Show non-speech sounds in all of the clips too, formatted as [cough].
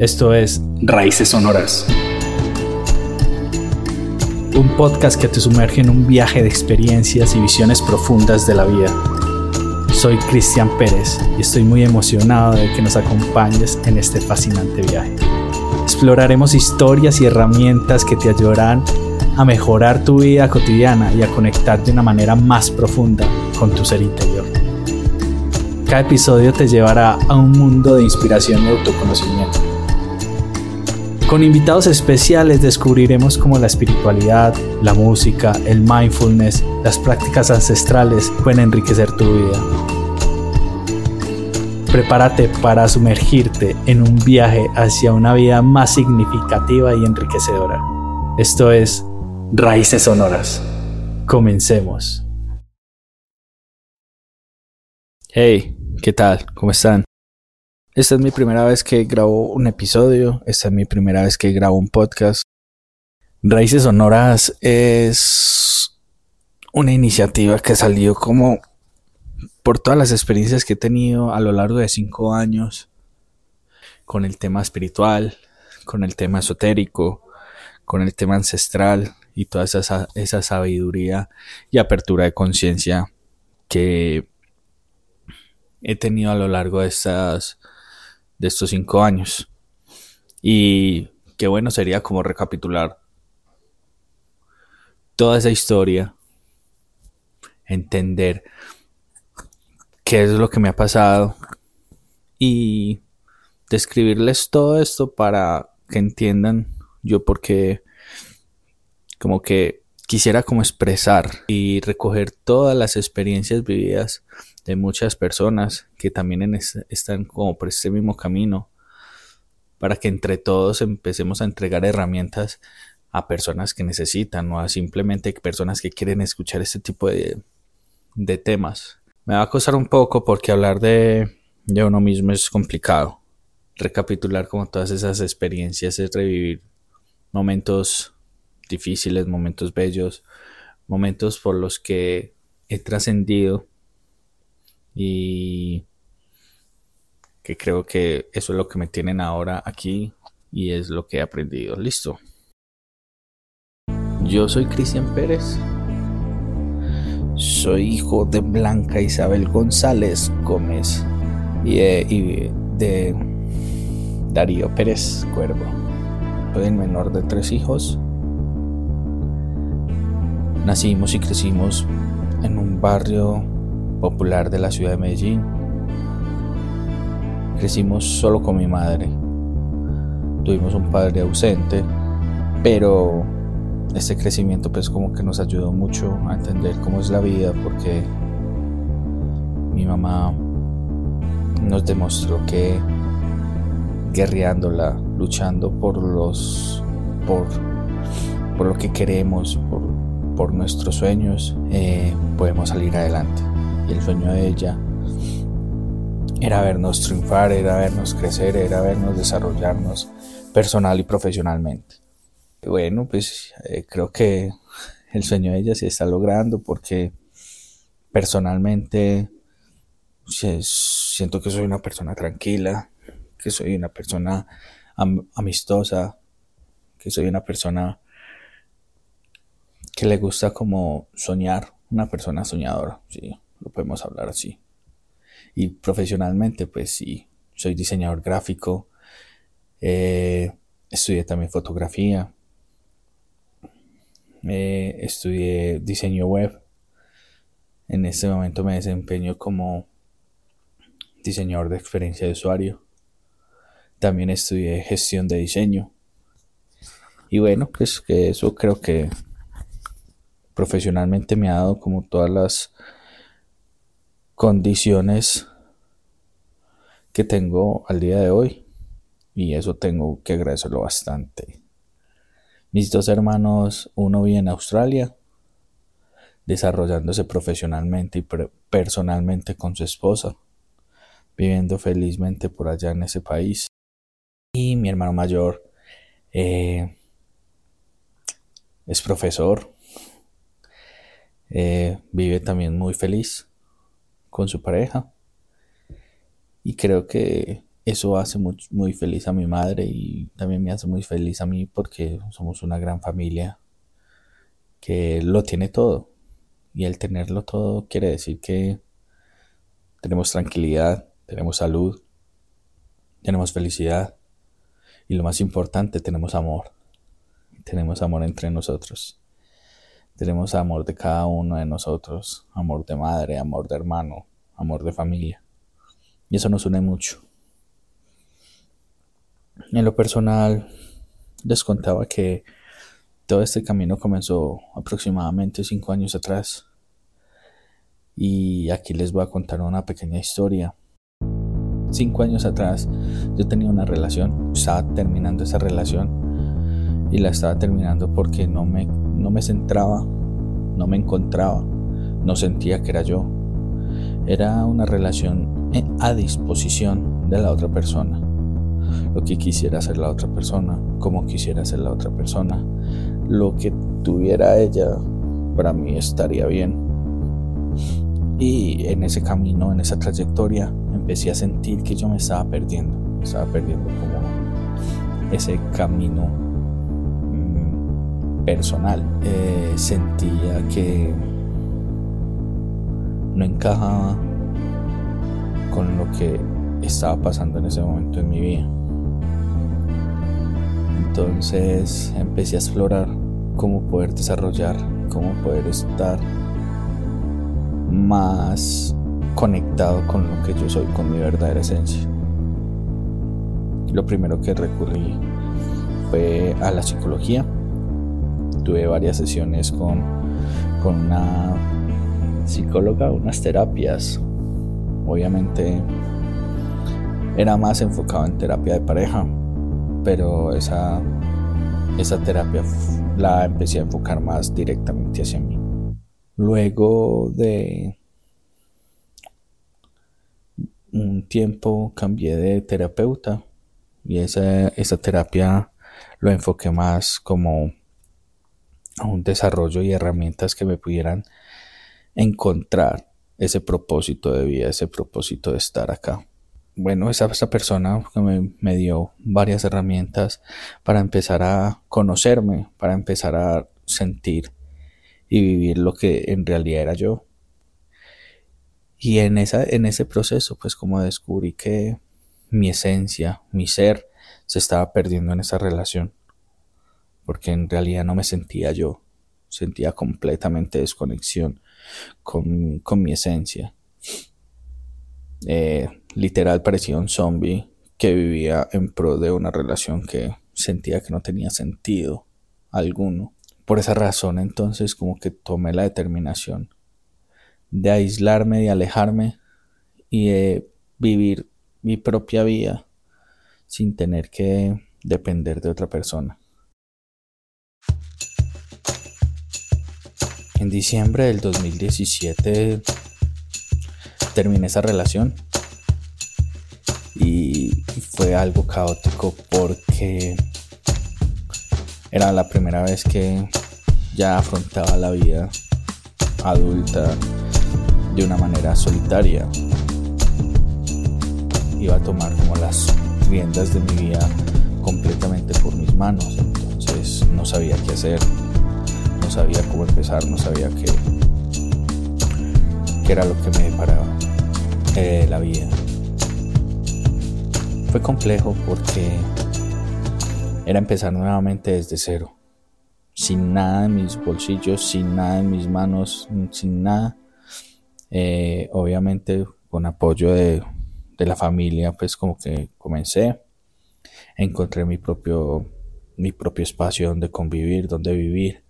Esto es Raíces Sonoras. Un podcast que te sumerge en un viaje de experiencias y visiones profundas de la vida. Soy Cristian Pérez y estoy muy emocionado de que nos acompañes en este fascinante viaje. Exploraremos historias y herramientas que te ayudarán a mejorar tu vida cotidiana y a conectar de una manera más profunda con tu ser interior. Cada episodio te llevará a un mundo de inspiración y autoconocimiento con invitados especiales descubriremos cómo la espiritualidad, la música, el mindfulness, las prácticas ancestrales pueden enriquecer tu vida. Prepárate para sumergirte en un viaje hacia una vida más significativa y enriquecedora. Esto es Raíces Sonoras. Comencemos. Hey, ¿qué tal? ¿Cómo están? Esta es mi primera vez que grabo un episodio, esta es mi primera vez que grabo un podcast. Raíces Sonoras es una iniciativa que salió como por todas las experiencias que he tenido a lo largo de cinco años con el tema espiritual, con el tema esotérico, con el tema ancestral y toda esa, esa sabiduría y apertura de conciencia que he tenido a lo largo de estas de estos cinco años. Y qué bueno sería como recapitular toda esa historia, entender qué es lo que me ha pasado y describirles todo esto para que entiendan yo porque como que quisiera como expresar y recoger todas las experiencias vividas de muchas personas que también están como por este mismo camino para que entre todos empecemos a entregar herramientas a personas que necesitan o a simplemente personas que quieren escuchar este tipo de, de temas. Me va a costar un poco porque hablar de, de uno mismo es complicado. Recapitular como todas esas experiencias es revivir momentos difíciles, momentos bellos, momentos por los que he trascendido y que creo que eso es lo que me tienen ahora aquí y es lo que he aprendido. Listo. Yo soy Cristian Pérez. Soy hijo de Blanca Isabel González Gómez y de, Darío Pérez Cuervo. Soy el menor de tres hijos. Nacimos y crecimos en un barrio popular de la ciudad de Medellín. Crecimos solo con mi madre. Tuvimos un padre ausente, pero este crecimiento pues como que nos ayudó mucho a entender cómo es la vida porque mi mamá nos demostró que guerreándola, luchando por los por, por lo que queremos, por, por nuestros sueños, eh, podemos salir adelante y el sueño de ella era vernos triunfar, era vernos crecer, era vernos desarrollarnos personal y profesionalmente. bueno, pues eh, creo que el sueño de ella se está logrando porque personalmente siento que soy una persona tranquila, que soy una persona amistosa, que soy una persona que le gusta como soñar, una persona soñadora, sí lo podemos hablar así. Y profesionalmente, pues sí, soy diseñador gráfico, eh, estudié también fotografía, eh, estudié diseño web. En este momento me desempeño como diseñador de experiencia de usuario. También estudié gestión de diseño. Y bueno, pues que eso creo que profesionalmente me ha dado como todas las condiciones que tengo al día de hoy y eso tengo que agradecerlo bastante. Mis dos hermanos, uno vive en Australia, desarrollándose profesionalmente y personalmente con su esposa, viviendo felizmente por allá en ese país. Y mi hermano mayor eh, es profesor, eh, vive también muy feliz con su pareja. Y creo que eso hace muy, muy feliz a mi madre y también me hace muy feliz a mí porque somos una gran familia que lo tiene todo. Y el tenerlo todo quiere decir que tenemos tranquilidad, tenemos salud, tenemos felicidad y lo más importante, tenemos amor. Tenemos amor entre nosotros. Tenemos amor de cada uno de nosotros, amor de madre, amor de hermano, amor de familia. Y eso nos une mucho. En lo personal, les contaba que todo este camino comenzó aproximadamente cinco años atrás. Y aquí les voy a contar una pequeña historia. Cinco años atrás yo tenía una relación, estaba terminando esa relación y la estaba terminando porque no me no me centraba, no me encontraba, no sentía que era yo. Era una relación a disposición de la otra persona. Lo que quisiera hacer la otra persona, como quisiera hacer la otra persona. Lo que tuviera ella, para mí estaría bien. Y en ese camino, en esa trayectoria, empecé a sentir que yo me estaba perdiendo. Me estaba perdiendo como ese camino personal. Eh, sentía que no encajaba con lo que estaba pasando en ese momento en mi vida. Entonces empecé a explorar cómo poder desarrollar, cómo poder estar más conectado con lo que yo soy, con mi verdadera esencia. Lo primero que recurrí fue a la psicología tuve varias sesiones con, con una psicóloga, unas terapias. Obviamente era más enfocado en terapia de pareja, pero esa, esa terapia la empecé a enfocar más directamente hacia mí. Luego de un tiempo cambié de terapeuta y esa, esa terapia lo enfoqué más como a un desarrollo y herramientas que me pudieran encontrar ese propósito de vida, ese propósito de estar acá. Bueno, esa, esa persona que me, me dio varias herramientas para empezar a conocerme, para empezar a sentir y vivir lo que en realidad era yo. Y en, esa, en ese proceso, pues como descubrí que mi esencia, mi ser, se estaba perdiendo en esa relación porque en realidad no me sentía yo, sentía completamente desconexión con, mi esencia. Eh, literal parecía un zombie que vivía en pro de una relación que sentía que no tenía sentido alguno. Por esa razón entonces como que tomé la determinación de aislarme, de alejarme y de vivir mi propia vida sin tener que depender de otra persona. En diciembre del 2017 terminé esa relación y fue algo caótico porque era la primera vez que ya afrontaba la vida adulta de una manera solitaria. Iba a tomar como las riendas de mi vida completamente por mis manos, entonces no sabía qué hacer sabía cómo empezar, no sabía qué, qué era lo que me deparaba eh, la vida. Fue complejo porque era empezar nuevamente desde cero, sin nada en mis bolsillos, sin nada en mis manos, sin nada. Eh, obviamente con apoyo de, de la familia, pues como que comencé, encontré mi propio, mi propio espacio donde convivir, donde vivir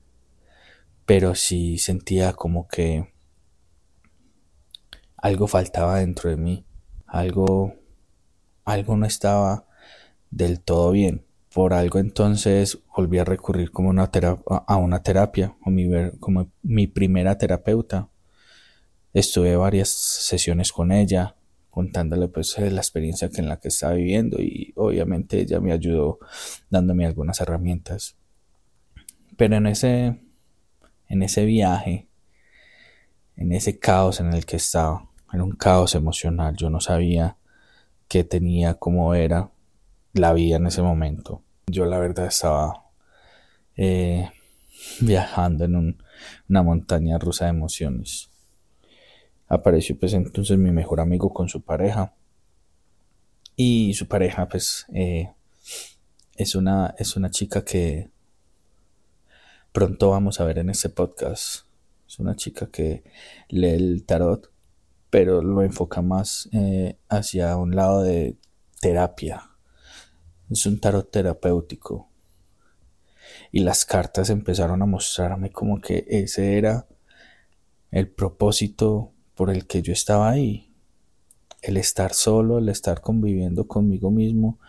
pero sí sentía como que algo faltaba dentro de mí, algo, algo no estaba del todo bien. Por algo entonces volví a recurrir como una a una terapia, como mi primera terapeuta. Estuve varias sesiones con ella, contándole pues la experiencia que en la que estaba viviendo y obviamente ella me ayudó dándome algunas herramientas. Pero en ese en ese viaje, en ese caos en el que estaba. Era un caos emocional. Yo no sabía que tenía, cómo era la vida en ese momento. Yo la verdad estaba eh, [laughs] viajando en una montaña rusa de emociones. Apareció pues entonces mi mejor amigo con su pareja y su pareja pues eh, es, una, es una chica que pronto vamos a ver en este podcast. Es una chica que lee el tarot, pero lo enfoca más eh, hacia un lado de terapia. Es un tarot terapéutico. Y las cartas empezaron a mostrarme como que ese era el propósito por el que yo estaba ahí. El estar solo, el estar conviviendo conmigo mismo,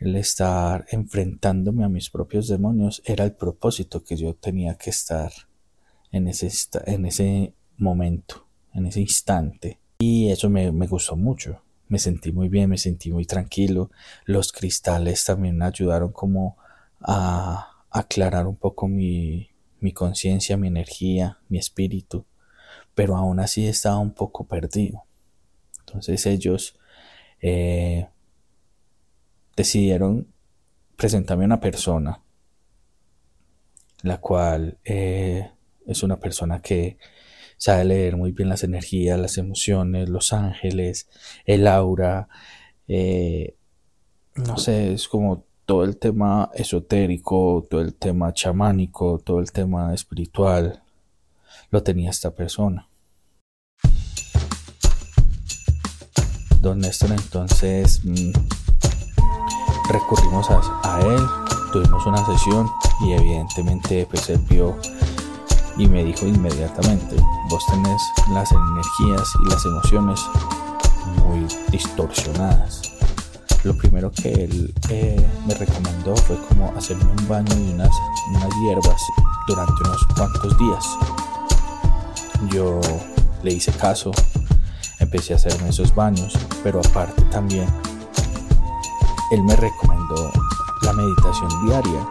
el estar enfrentándome a mis propios demonios era el propósito que yo tenía que estar en ese, en ese momento, en ese instante. Y eso me, me gustó mucho. Me sentí muy bien, me sentí muy tranquilo. Los cristales también me ayudaron como a aclarar un poco mi, mi conciencia, mi energía, mi espíritu. Pero aún así estaba un poco perdido. Entonces ellos eh, decidieron presentarme a una persona, la cual eh, es una persona que sabe leer muy bien las energías, las emociones, los ángeles, el aura, eh, no sé, es como todo el tema esotérico, todo el tema chamánico, todo el tema espiritual, lo tenía esta persona. Don Néstor entonces mm, recurrimos a, él, tuvimos una sesión y evidentemente pues él y me dijo inmediatamente, vos tenés las energías y las emociones muy distorsionadas. Lo primero que él eh, me recomendó fue como hacerme un baño y unas, unas hierbas durante unos cuantos días. Yo le hice caso, empecé a hacerme esos baños, pero aparte también él me recomendó la meditación diaria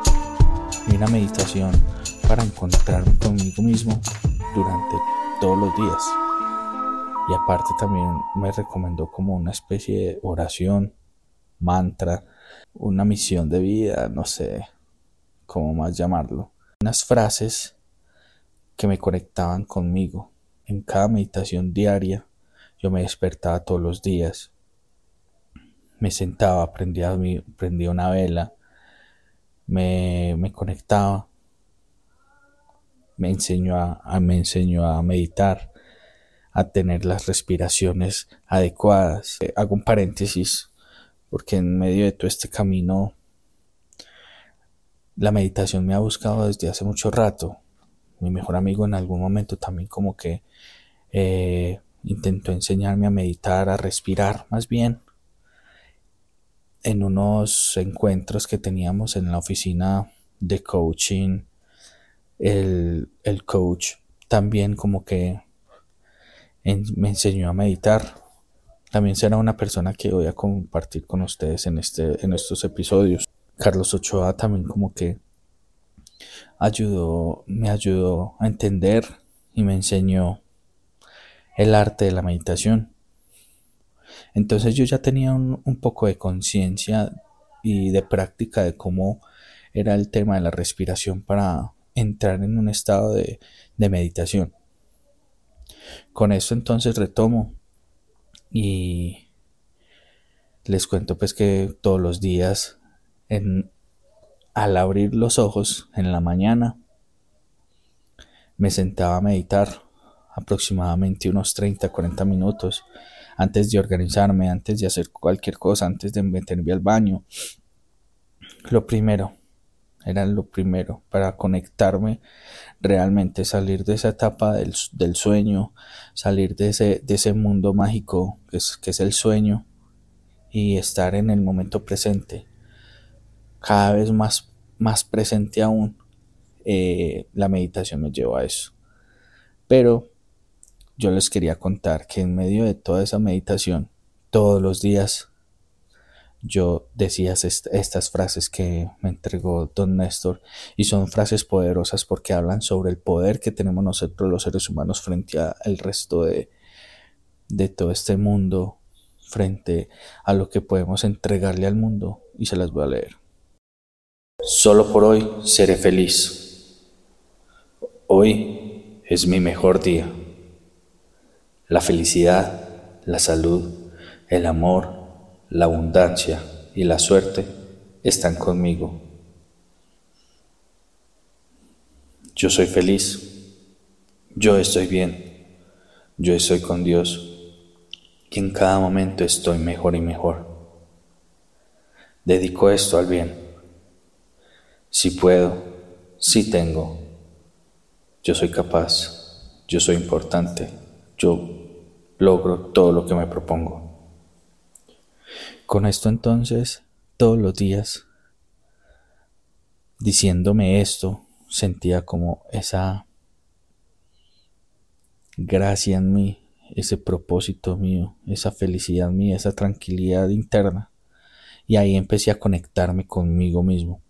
y una meditación para encontrarme conmigo mismo durante todos los días. Y aparte también me recomendó como una especie de oración, mantra, una misión de vida, no sé cómo más llamarlo. Unas frases que me conectaban conmigo. En cada meditación diaria yo me despertaba todos los días me sentaba, prendía, prendía una vela, me, me conectaba, me enseñó a, me enseñó a meditar, a tener las respiraciones adecuadas. Eh, hago un paréntesis porque en medio de todo este camino la meditación me ha buscado desde hace mucho rato. Mi mejor amigo en algún momento también como que eh, intentó enseñarme a meditar, a respirar más bien en unos encuentros que teníamos en la oficina de coaching, el, coach también como que me enseñó a meditar. También será una persona que voy a compartir con ustedes en, este, en estos episodios. Carlos Ochoa también como que ayudó, me ayudó a entender y me enseñó el arte de la meditación. Entonces yo ya tenía un, poco de conciencia y de práctica de cómo era el tema de la respiración para entrar en un estado de, meditación. Con esto entonces retomo y les cuento pues que todos los días al abrir los ojos en la mañana me sentaba a meditar aproximadamente unos 30 40 minutos antes de organizarme, antes de hacer cualquier cosa, antes de meterme al baño. Lo primero, era lo primero para conectarme realmente, salir de esa etapa del, sueño, salir de ese, mundo mágico que es, el sueño y estar en el momento presente, cada vez más, presente aún. Eh, la meditación me llevó a eso. Pero yo les quería contar que en medio de toda esa meditación, todos los días, yo decía estas frases que me entregó don Néstor y son frases poderosas porque hablan sobre el poder que tenemos nosotros los seres humanos frente al resto de, de todo este mundo frente a lo que podemos entregarle al mundo y se las voy a leer. Solo por hoy seré feliz. Hoy es mi mejor día. La felicidad, la salud, el amor, la abundancia y la suerte están conmigo. Yo soy feliz. Yo estoy bien. Yo estoy con Dios. Y en cada momento estoy mejor y mejor. Dedico esto al bien si puedo, si tengo, yo soy capaz, yo soy importante, yo logro todo lo que me propongo. Con esto entonces, todos los días, diciéndome esto, sentía como esa gracia en mí, ese propósito mío, esa felicidad mía, esa tranquilidad interna. Y ahí empecé a conectarme conmigo mismo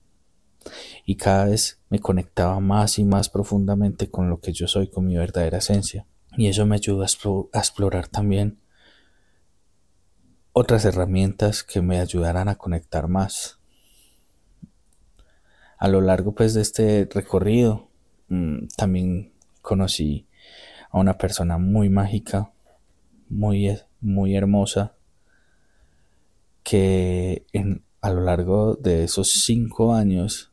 y cada vez me conectaba más y más profundamente con lo que yo soy, con mi verdadera esencia. Y eso me ayudó a, explorar también otras herramientas que me ayudaran a conectar más. A lo largo pues de este recorrido mm, también conocí a una persona muy mágica, muy, muy hermosa, que a lo largo de esos cinco años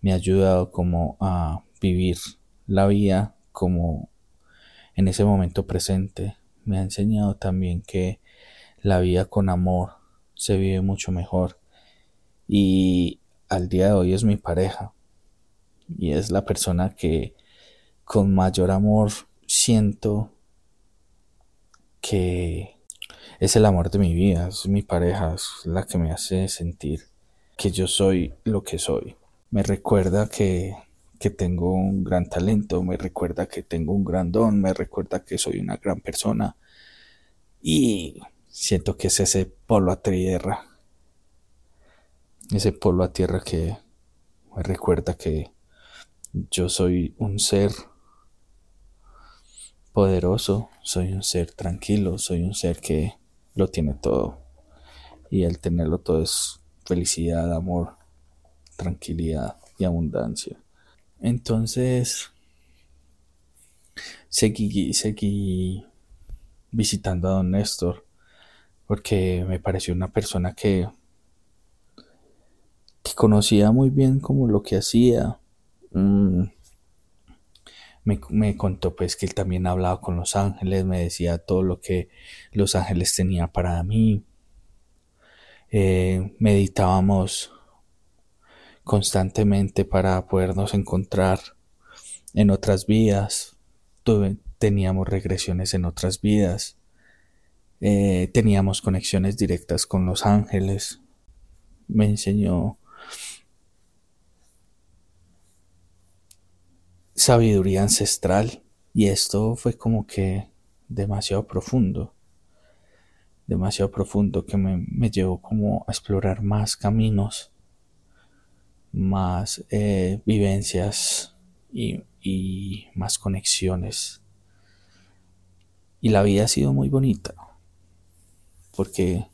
me ha ayudado como a vivir la vida como en ese momento presente. Me ha enseñado también que la vida con amor se vive mucho mejor. Y al día de hoy es mi pareja. Y es la persona que con mayor amor siento que es el amor de mi vida, es mi pareja, es la que me hace sentir que yo soy lo que soy me recuerda que, tengo un gran talento, me recuerda que tengo un gran don, me recuerda que soy una gran persona y siento que es ese polo a tierra, ese polo a tierra que me recuerda que yo soy un ser poderoso, soy un ser tranquilo, soy un ser que lo tiene todo y el tenerlo todo es felicidad, amor, tranquilidad y abundancia. Entonces, seguí, seguí visitando a don Néstor porque me pareció una persona que, que conocía muy bien como lo que hacía. Mm, me, contó pues que él también hablaba con los ángeles, me decía todo lo que los ángeles tenían para mí. Eh, meditábamos constantemente para podernos encontrar en otras vidas. teníamos regresiones en otras vidas. Eh, teníamos conexiones directas con los ángeles. Me enseñó sabiduría ancestral y esto fue como que demasiado profundo demasiado profundo que me, me llevó como a explorar más caminos más eh, vivencias y, y más conexiones. Y la vida ha sido muy bonita, porque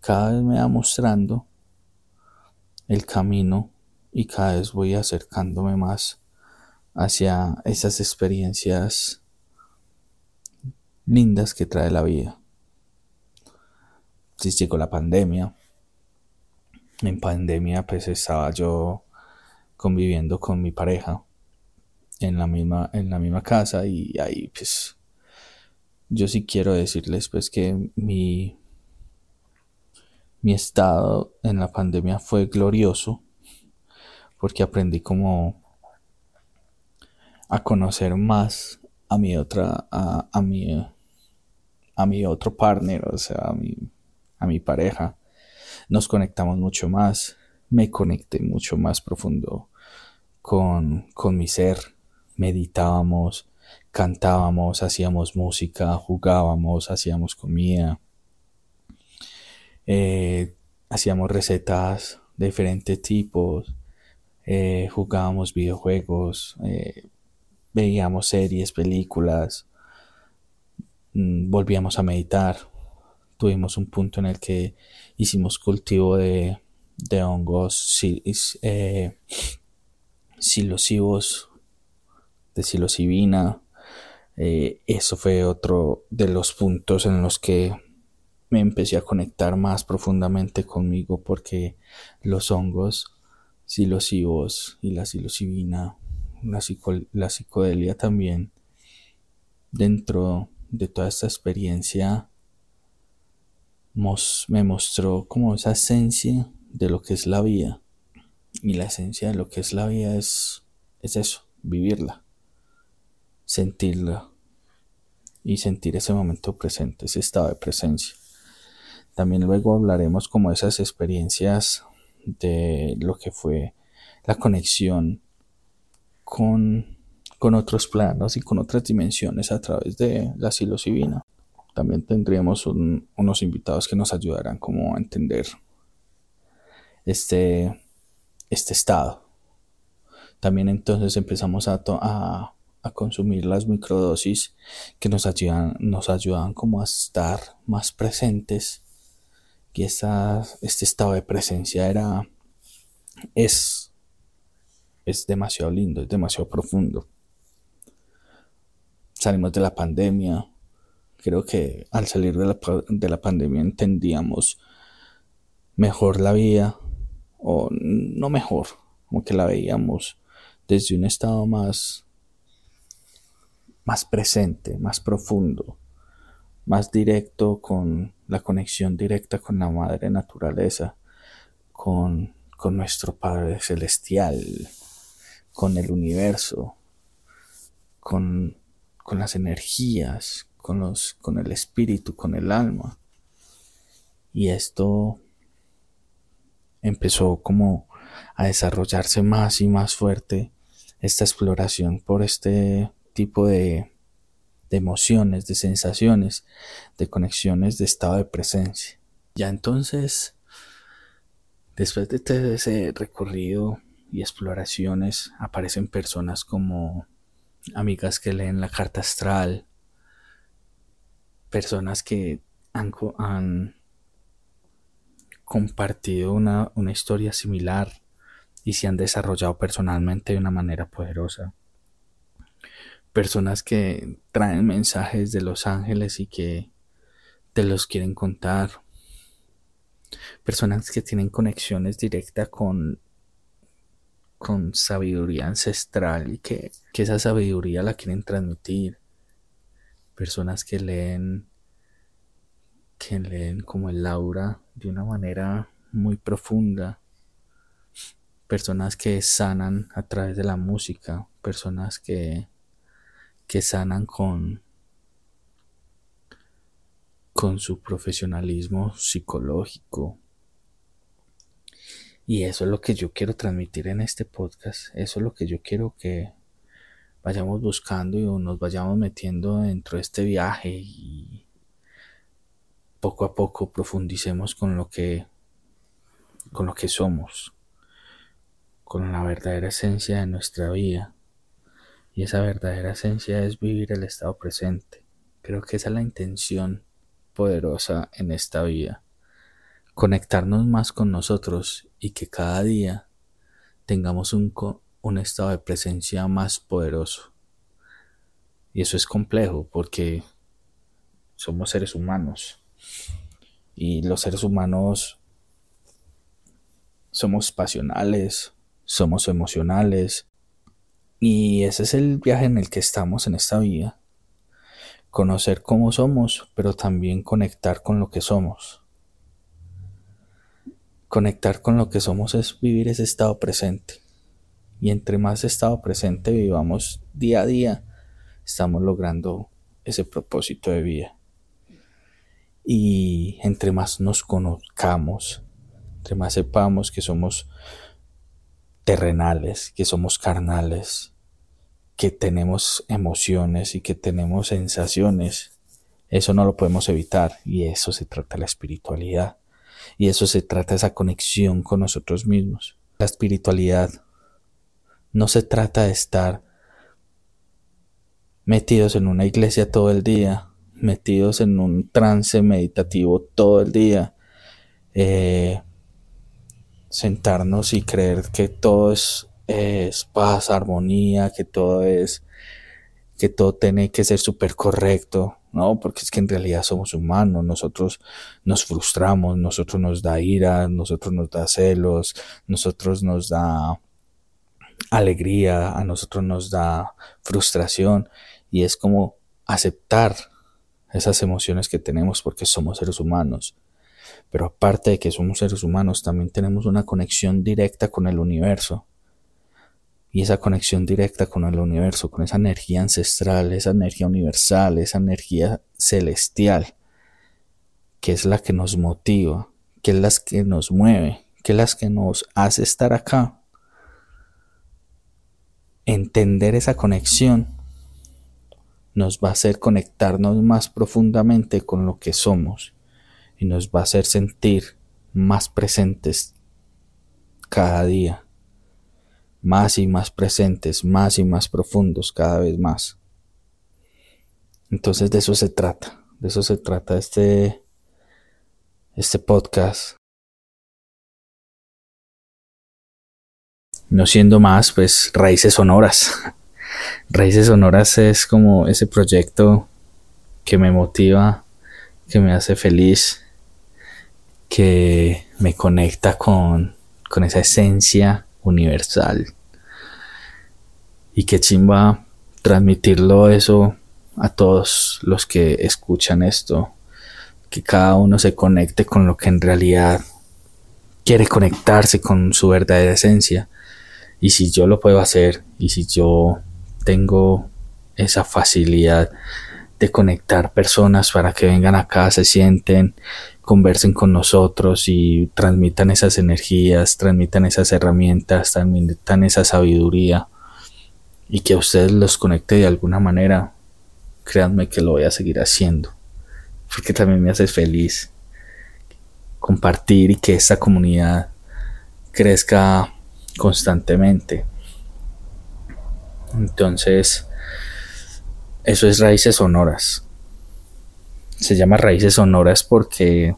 cada vez me va mostrando el camino y cada vez voy acercándome más hacia esas experiencias lindas que trae la vida. Si llegó la pandemia, en pandemia pues estaba yo conviviendo con mi pareja en la misma, en la misma casa y ahí pues yo sí quiero decirles pues que mi, mi estado en la pandemia fue glorioso porque aprendí como a conocer más a mi otra a, a mi a mi otro partner o sea a mi, a mi pareja nos conectamos mucho más, me conecté mucho más profundo con, mi ser, meditábamos, cantábamos, hacíamos música, jugábamos, hacíamos comida, eh, hacíamos recetas de diferentes tipos, eh, jugábamos videojuegos, eh, veíamos series, películas, mm, volvíamos a meditar. Tuvimos un punto en el que hicimos cultivo de, de hongos eh, silosivos, de psilocibina. Eh, eso fue otro de los puntos en los que me empecé a conectar más profundamente conmigo porque los hongos silosivos y la psilocibina, la, la psicodelia también, dentro de toda esta experiencia, me mostró como esa esencia de lo que es la vida. Y la esencia de lo que es la vida es, es eso, vivirla, sentirla y sentir ese momento presente, ese estado de presencia. También luego hablaremos como esas experiencias de lo que fue la conexión con, con otros planos y con otras dimensiones a través de la psilocibina. También tendríamos unos invitados que nos ayudarán como a entender este, este estado. También entonces empezamos a, a, consumir las microdosis que nos ayudan, nos como a estar más presentes y este estado de presencia era, es, es demasiado lindo, es demasiado profundo. Salimos de la pandemia, creo que al salir de la, de la pandemia entendíamos mejor la vida, o no mejor, como que la veíamos desde un estado más, más presente, más profundo, más directo con la conexión directa con la madre naturaleza, con, con nuestro Padre Celestial, con el universo, con, con las energías, con, los, con el espíritu, con el alma. Y esto empezó como a desarrollarse más y más fuerte esta exploración por este tipo de, de emociones, de sensaciones, de conexiones, de estado de presencia. Ya entonces, después de todo ese recorrido y exploraciones, aparecen personas como amigas que leen la carta astral, personas que han, compartido una, una historia similar y se han desarrollado personalmente de una manera poderosa personas que traen mensajes de los ángeles y que te los quieren contar. Personas que tienen conexiones directas con, con sabiduría ancestral y que, que esa sabiduría la quieren transmitir. Personas que leen que leen como el aura de una manera muy profunda. Personas que sanan a través de la música. Personas que que sanan con, con su profesionalismo psicológico. Y eso es lo que yo quiero transmitir en este podcast. Eso es lo que yo quiero que vayamos buscando y nos vayamos metiendo dentro de este viaje y poco a poco profundicemos con lo que con lo que somos, con la verdadera esencia de nuestra vida. Y esa verdadera esencia es vivir el estado presente. Creo que esa es la intención poderosa en esta vida. Conectarnos más con nosotros y que cada día tengamos un, un estado de presencia más poderoso. Y eso es complejo porque somos seres humanos. Y los seres humanos somos pasionales, somos emocionales, y ese es el viaje en el que estamos en esta vida. Conocer cómo somos, pero también conectar con lo que somos. Conectar con lo que somos es vivir ese estado presente. Y entre más estado presente vivamos día a día, estamos logrando ese propósito de vida. Y entre más nos conozcamos, entre más sepamos que somos terrenales, que somos carnales, que tenemos emociones y que tenemos sensaciones. Eso no lo podemos evitar y eso se trata la espiritualidad. Y eso se trata esa conexión con nosotros mismos. La espiritualidad no se trata de estar metidos en una iglesia todo el día, metidos en un trance meditativo todo el día. Eh, sentarnos y creer que todo es, es paz, armonía, que todo es, que todo tiene que ser súper correcto, ¿no? Porque es que en realidad somos humanos, nosotros nos frustramos, nosotros nos da ira, nosotros nos da celos, nosotros nos da alegría, a nosotros nos da frustración y es como aceptar esas emociones que tenemos porque somos seres humanos. Pero aparte de que somos seres humanos, también tenemos una conexión directa con el universo. Y esa conexión directa con el universo, con esa energía ancestral, esa energía universal, esa energía celestial, que es la que nos motiva, que es la que nos mueve, que es la que nos hace estar acá. Entender esa conexión nos va a hacer conectarnos más profundamente con lo que somos y nos va a hacer sentir más presentes cada día, más y más presentes, más y más profundos cada vez más. Entonces de eso se trata, de eso se trata este, este podcast. No siendo más, pues raíces sonoras. [laughs] Raíces Sonoras es como ese proyecto que me motiva, que me hace feliz, que me conecta con, con esa esencia universal. Y que chimba transmitirlo eso a todos los que escuchan esto. Que cada uno se conecte con lo que en realidad quiere conectarse con su verdadera esencia. Y si yo lo puedo hacer, y si yo tengo esa facilidad de conectar personas para que vengan acá, se sienten, conversen con nosotros y transmitan esas energías, transmitan esas herramientas, transmitan esa sabiduría y que a ustedes los conecte de alguna manera, créanme que lo voy a seguir haciendo, porque también me hace feliz compartir y que esta comunidad crezca constantemente. Entonces, eso es raíces sonoras. Se llama raíces sonoras porque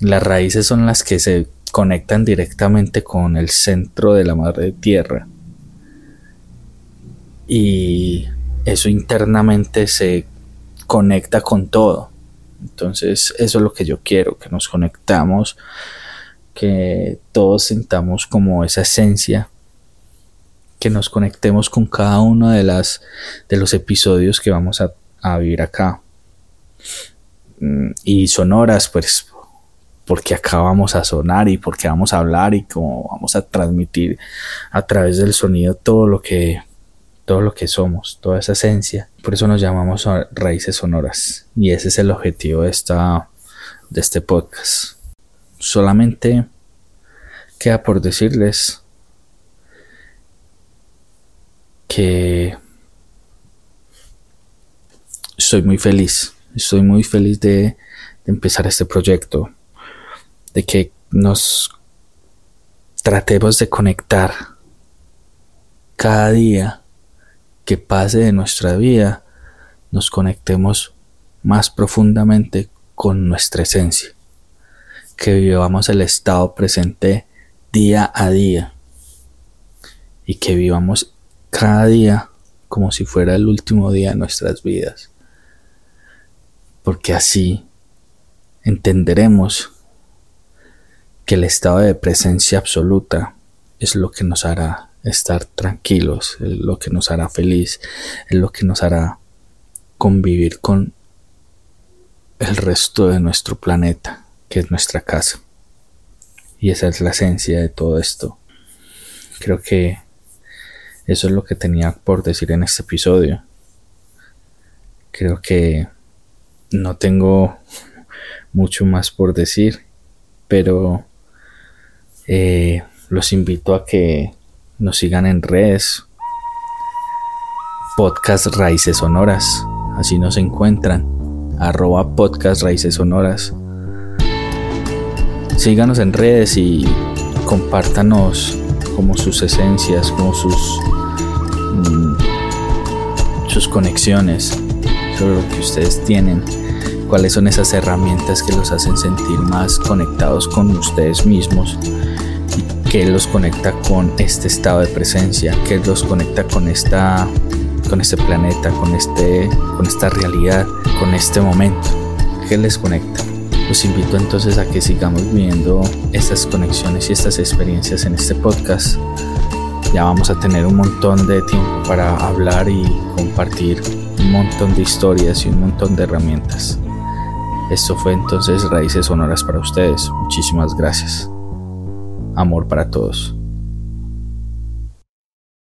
las raíces son las que se conectan directamente con el centro de la madre tierra. Y eso internamente se conecta con todo. Entonces, eso es lo que yo quiero, que nos conectamos, que todos sintamos como esa esencia que nos conectemos con cada uno de las de los episodios que vamos a, a vivir acá mm, y sonoras pues porque acá vamos a sonar y porque vamos a hablar y como vamos a transmitir a través del sonido todo lo que todo lo que somos, toda esa esencia. Por eso nos llamamos raíces sonoras y ese es el objetivo de esta de este podcast. Solamente queda por decirles que estoy muy feliz, estoy muy feliz de, empezar este proyecto, de que nos tratemos de conectar cada día que pase de nuestra vida, nos conectemos más profundamente con nuestra esencia, que vivamos el estado presente día a día y que vivamos cada día como si fuera el último día de nuestras vidas. Porque así entenderemos que el estado de presencia absoluta es lo que nos hará estar tranquilos, es lo que nos hará feliz, es lo que nos hará convivir con el resto de nuestro planeta, que es nuestra casa. Y esa es la esencia de todo esto. Creo que eso es lo que tenía por decir en este episodio. Creo que no tengo mucho más por decir, pero eh, los invito a que nos sigan en redes. Podcast Raíces Sonoras, así nos encuentran. Arroba Podcast Raíces Sonoras. Síganos en redes y compártanos como sus esencias, como sus sus conexiones, es lo que ustedes tienen, cuáles son esas herramientas que los hacen sentir más conectados con ustedes mismos y qué los conecta con este estado de presencia, qué los conecta con esta con este planeta, con este con esta realidad, con este momento, qué les conecta. Los invito entonces a que sigamos viendo estas conexiones y estas experiencias en este podcast. Ya vamos a tener un montón de tiempo para hablar y compartir un montón de historias y un montón de herramientas. Esto fue entonces Raíces Sonoras para ustedes. Muchísimas gracias. Amor para todos.